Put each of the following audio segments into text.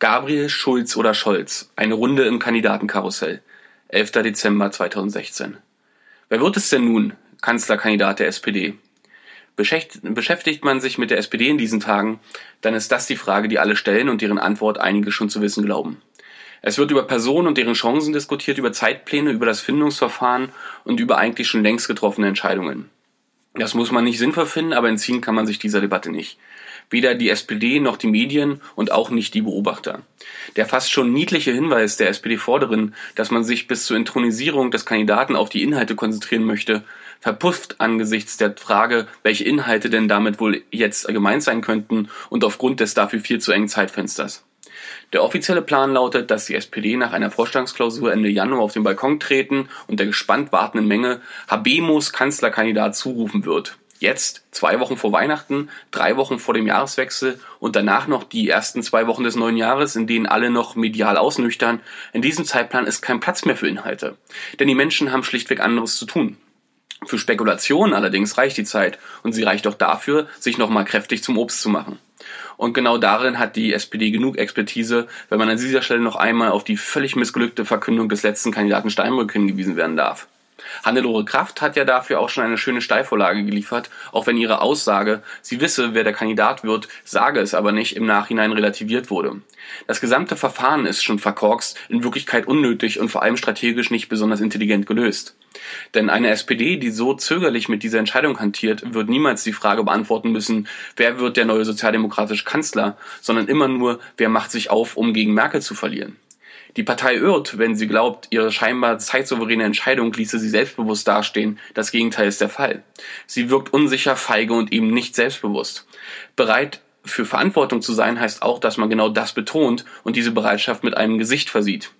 Gabriel, Schulz oder Scholz. Eine Runde im Kandidatenkarussell. 11. Dezember 2016. Wer wird es denn nun, Kanzlerkandidat der SPD? Beschäftigt man sich mit der SPD in diesen Tagen, dann ist das die Frage, die alle stellen und deren Antwort einige schon zu wissen glauben. Es wird über Personen und deren Chancen diskutiert, über Zeitpläne, über das Findungsverfahren und über eigentlich schon längst getroffene Entscheidungen. Das muss man nicht sinnvoll finden, aber entziehen kann man sich dieser Debatte nicht weder die SPD noch die Medien und auch nicht die Beobachter. Der fast schon niedliche Hinweis der SPD-Vorderin, dass man sich bis zur Intronisierung des Kandidaten auf die Inhalte konzentrieren möchte, verpufft angesichts der Frage, welche Inhalte denn damit wohl jetzt gemeint sein könnten und aufgrund des dafür viel zu engen Zeitfensters. Der offizielle Plan lautet, dass die SPD nach einer Vorstandsklausur Ende Januar auf den Balkon treten und der gespannt wartenden Menge Habemos Kanzlerkandidat zurufen wird. Jetzt, zwei Wochen vor Weihnachten, drei Wochen vor dem Jahreswechsel und danach noch die ersten zwei Wochen des neuen Jahres, in denen alle noch medial ausnüchtern. In diesem Zeitplan ist kein Platz mehr für Inhalte. Denn die Menschen haben schlichtweg anderes zu tun. Für Spekulationen allerdings reicht die Zeit und sie reicht auch dafür, sich nochmal kräftig zum Obst zu machen. Und genau darin hat die SPD genug Expertise, wenn man an dieser Stelle noch einmal auf die völlig missglückte Verkündung des letzten Kandidaten Steinbrück hingewiesen werden darf. Hannelore Kraft hat ja dafür auch schon eine schöne Steilvorlage geliefert, auch wenn ihre Aussage, sie wisse, wer der Kandidat wird, sage es aber nicht, im Nachhinein relativiert wurde. Das gesamte Verfahren ist schon verkorkst, in Wirklichkeit unnötig und vor allem strategisch nicht besonders intelligent gelöst. Denn eine SPD, die so zögerlich mit dieser Entscheidung hantiert, wird niemals die Frage beantworten müssen, wer wird der neue sozialdemokratische Kanzler, sondern immer nur, wer macht sich auf, um gegen Merkel zu verlieren. Die Partei irrt, wenn sie glaubt, ihre scheinbar zeitsouveräne Entscheidung ließe sie selbstbewusst dastehen. Das Gegenteil ist der Fall. Sie wirkt unsicher, feige und eben nicht selbstbewusst. Bereit für Verantwortung zu sein heißt auch, dass man genau das betont und diese Bereitschaft mit einem Gesicht versieht.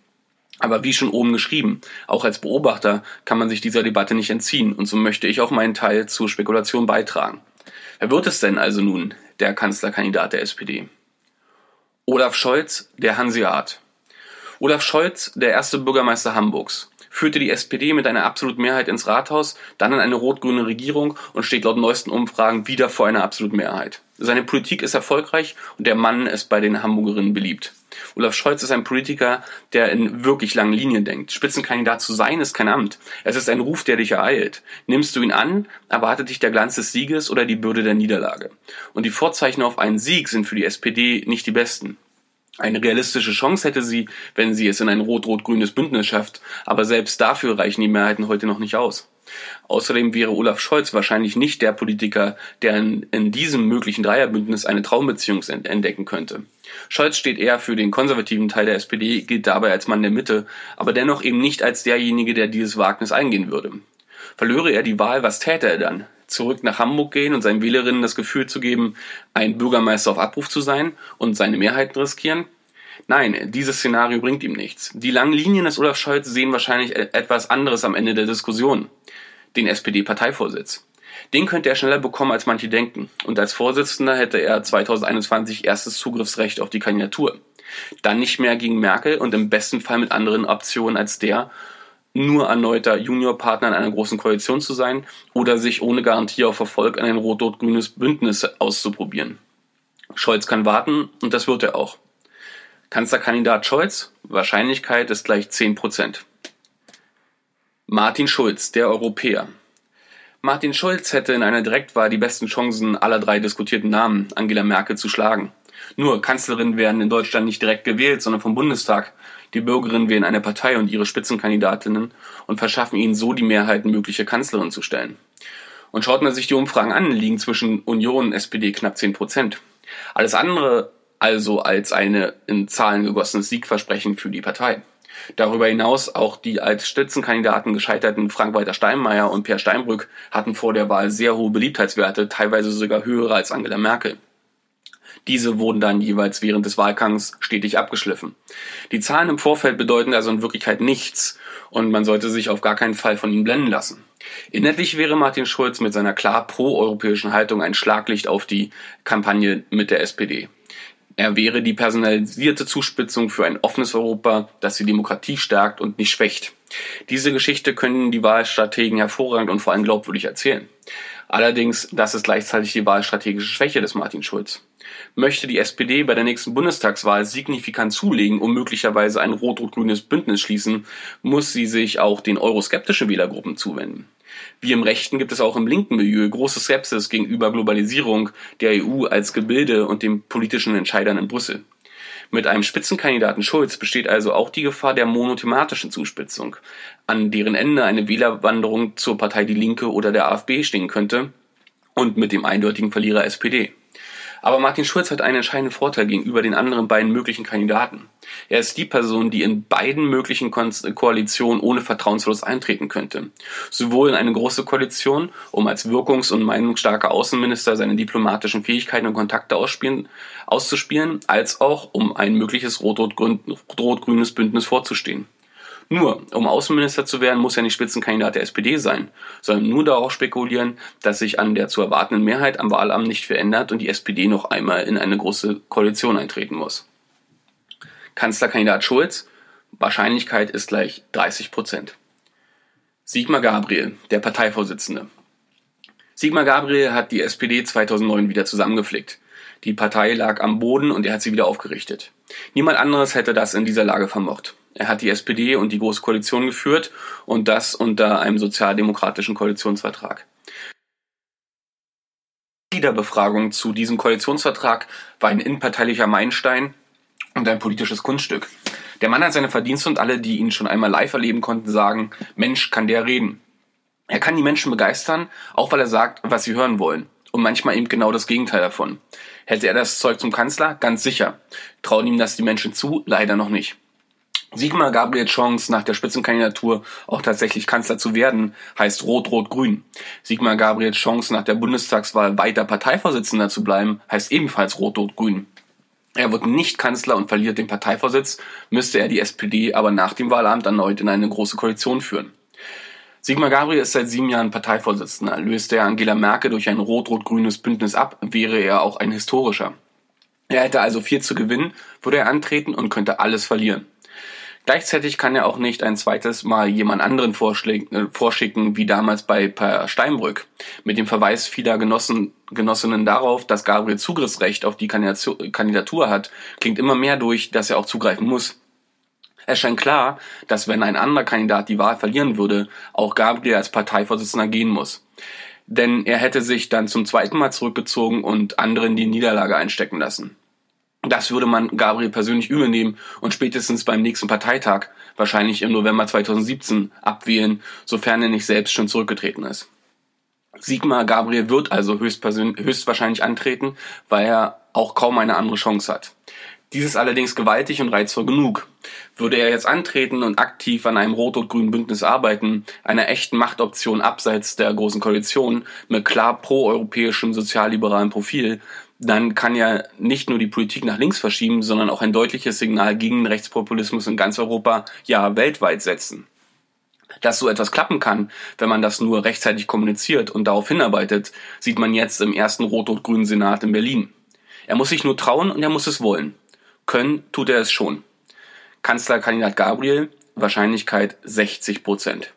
Aber wie schon oben geschrieben, auch als Beobachter kann man sich dieser Debatte nicht entziehen und so möchte ich auch meinen Teil zur Spekulation beitragen. Wer wird es denn also nun, der Kanzlerkandidat der SPD? Olaf Scholz, der Hanseat. Olaf Scholz, der erste Bürgermeister Hamburgs, führte die SPD mit einer absoluten Mehrheit ins Rathaus, dann in eine rot-grüne Regierung und steht laut neuesten Umfragen wieder vor einer absoluten Mehrheit. Seine Politik ist erfolgreich und der Mann ist bei den Hamburgerinnen beliebt. Olaf Scholz ist ein Politiker, der in wirklich langen Linien denkt. Spitzenkandidat zu sein ist kein Amt. Es ist ein Ruf, der dich ereilt. Nimmst du ihn an, erwartet dich der Glanz des Sieges oder die Bürde der Niederlage. Und die Vorzeichen auf einen Sieg sind für die SPD nicht die besten. Eine realistische Chance hätte sie, wenn sie es in ein rot-rot-grünes Bündnis schafft, aber selbst dafür reichen die Mehrheiten heute noch nicht aus. Außerdem wäre Olaf Scholz wahrscheinlich nicht der Politiker, der in, in diesem möglichen Dreierbündnis eine Traumbeziehung entdecken könnte. Scholz steht eher für den konservativen Teil der SPD, gilt dabei als Mann der Mitte, aber dennoch eben nicht als derjenige, der dieses Wagnis eingehen würde. Verlöre er die Wahl, was täte er dann? Zurück nach Hamburg gehen und seinen Wählerinnen das Gefühl zu geben, ein Bürgermeister auf Abruf zu sein und seine Mehrheiten riskieren? Nein, dieses Szenario bringt ihm nichts. Die langen Linien des Olaf Scholz sehen wahrscheinlich e- etwas anderes am Ende der Diskussion. Den SPD-Parteivorsitz. Den könnte er schneller bekommen, als manche denken. Und als Vorsitzender hätte er 2021 erstes Zugriffsrecht auf die Kandidatur. Dann nicht mehr gegen Merkel und im besten Fall mit anderen Optionen als der, nur erneuter Juniorpartner in einer großen Koalition zu sein oder sich ohne Garantie auf Erfolg an ein rot-rot-grünes Bündnis auszuprobieren. Scholz kann warten und das wird er auch. Kanzlerkandidat Scholz, Wahrscheinlichkeit ist gleich 10%. Martin Schulz, der Europäer. Martin Schulz hätte in einer Direktwahl die besten Chancen aller drei diskutierten Namen, Angela Merkel, zu schlagen. Nur Kanzlerinnen werden in Deutschland nicht direkt gewählt, sondern vom Bundestag. Die Bürgerinnen wählen eine Partei und ihre Spitzenkandidatinnen und verschaffen ihnen so die Mehrheiten, mögliche Kanzlerin zu stellen. Und schaut man sich die Umfragen an, liegen zwischen Union und SPD knapp 10 Prozent. Alles andere also als eine in Zahlen gegossenes Siegversprechen für die Partei. Darüber hinaus auch die als Spitzenkandidaten gescheiterten Frank-Walter Steinmeier und Per Steinbrück hatten vor der Wahl sehr hohe Beliebtheitswerte, teilweise sogar höhere als Angela Merkel. Diese wurden dann jeweils während des Wahlkampfs stetig abgeschliffen. Die Zahlen im Vorfeld bedeuten also in Wirklichkeit nichts und man sollte sich auf gar keinen Fall von ihnen blenden lassen. Inhaltlich wäre Martin Schulz mit seiner klar proeuropäischen Haltung ein Schlaglicht auf die Kampagne mit der SPD. Er wäre die personalisierte Zuspitzung für ein offenes Europa, das die Demokratie stärkt und nicht schwächt. Diese Geschichte können die Wahlstrategen hervorragend und vor allem glaubwürdig erzählen. Allerdings, das ist gleichzeitig die wahlstrategische Schwäche des Martin Schulz. Möchte die SPD bei der nächsten Bundestagswahl signifikant zulegen und möglicherweise ein rot-rot-grünes Bündnis schließen, muss sie sich auch den euroskeptischen Wählergruppen zuwenden. Wie im Rechten gibt es auch im linken Milieu große Skepsis gegenüber Globalisierung, der EU als Gebilde und den politischen Entscheidern in Brüssel. Mit einem Spitzenkandidaten Schulz besteht also auch die Gefahr der monothematischen Zuspitzung, an deren Ende eine Wählerwanderung zur Partei Die Linke oder der AfD stehen könnte und mit dem eindeutigen Verlierer SPD. Aber Martin Schulz hat einen entscheidenden Vorteil gegenüber den anderen beiden möglichen Kandidaten. Er ist die Person, die in beiden möglichen Ko Koalitionen ohne Vertrauensverlust eintreten könnte. Sowohl in eine große Koalition, um als wirkungs- und meinungsstarker Außenminister seine diplomatischen Fähigkeiten und Kontakte auszuspielen, als auch um ein mögliches rot-rot-grünes Bündnis vorzustehen. Nur, um Außenminister zu werden, muss er nicht Spitzenkandidat der SPD sein, sondern nur darauf spekulieren, dass sich an der zu erwartenden Mehrheit am Wahlamt nicht verändert und die SPD noch einmal in eine große Koalition eintreten muss. Kanzlerkandidat Schulz, Wahrscheinlichkeit ist gleich 30 Prozent. Sigmar Gabriel, der Parteivorsitzende. Sigmar Gabriel hat die SPD 2009 wieder zusammengeflickt. Die Partei lag am Boden und er hat sie wieder aufgerichtet. Niemand anderes hätte das in dieser Lage vermocht. Er hat die SPD und die Große Koalition geführt und das unter einem sozialdemokratischen Koalitionsvertrag. Die Liederbefragung zu diesem Koalitionsvertrag war ein innenparteilicher Meilenstein und ein politisches Kunststück. Der Mann hat seine Verdienste und alle, die ihn schon einmal live erleben konnten, sagen, Mensch, kann der reden. Er kann die Menschen begeistern, auch weil er sagt, was sie hören wollen. Und manchmal eben genau das Gegenteil davon. Hätte er das Zeug zum Kanzler? Ganz sicher. Trauen ihm das die Menschen zu? Leider noch nicht. Sigmar Gabriels Chance, nach der Spitzenkandidatur auch tatsächlich Kanzler zu werden, heißt Rot-Rot-Grün. Sigmar Gabriels Chance, nach der Bundestagswahl weiter Parteivorsitzender zu bleiben, heißt ebenfalls Rot-Rot-Grün. Er wird nicht Kanzler und verliert den Parteivorsitz, müsste er die SPD aber nach dem Wahlamt erneut in eine große Koalition führen. Sigmar Gabriel ist seit sieben Jahren Parteivorsitzender. Löste er Angela Merkel durch ein rot-rot-grünes Bündnis ab, wäre er auch ein historischer. Er hätte also viel zu gewinnen, würde er antreten und könnte alles verlieren. Gleichzeitig kann er auch nicht ein zweites Mal jemand anderen äh, vorschicken, wie damals bei Per Steinbrück. Mit dem Verweis vieler Genossen, Genossinnen darauf, dass Gabriel Zugriffsrecht auf die Kandidatur hat, klingt immer mehr durch, dass er auch zugreifen muss. Es scheint klar, dass wenn ein anderer Kandidat die Wahl verlieren würde, auch Gabriel als Parteivorsitzender gehen muss. Denn er hätte sich dann zum zweiten Mal zurückgezogen und anderen die Niederlage einstecken lassen. Das würde man Gabriel persönlich übel nehmen und spätestens beim nächsten Parteitag, wahrscheinlich im November 2017, abwählen, sofern er nicht selbst schon zurückgetreten ist. Sigmar Gabriel wird also höchstwahrscheinlich antreten, weil er auch kaum eine andere Chance hat. Dies ist allerdings gewaltig und reizvoll genug. Würde er jetzt antreten und aktiv an einem rot-rot-grünen Bündnis arbeiten, einer echten Machtoption abseits der Großen Koalition mit klar proeuropäischem sozialliberalen Profil, dann kann ja nicht nur die Politik nach links verschieben, sondern auch ein deutliches Signal gegen Rechtspopulismus in ganz Europa, ja weltweit setzen. Dass so etwas klappen kann, wenn man das nur rechtzeitig kommuniziert und darauf hinarbeitet, sieht man jetzt im ersten rot-rot-grünen Senat in Berlin. Er muss sich nur trauen und er muss es wollen. Können tut er es schon. Kanzlerkandidat Gabriel, Wahrscheinlichkeit 60 Prozent.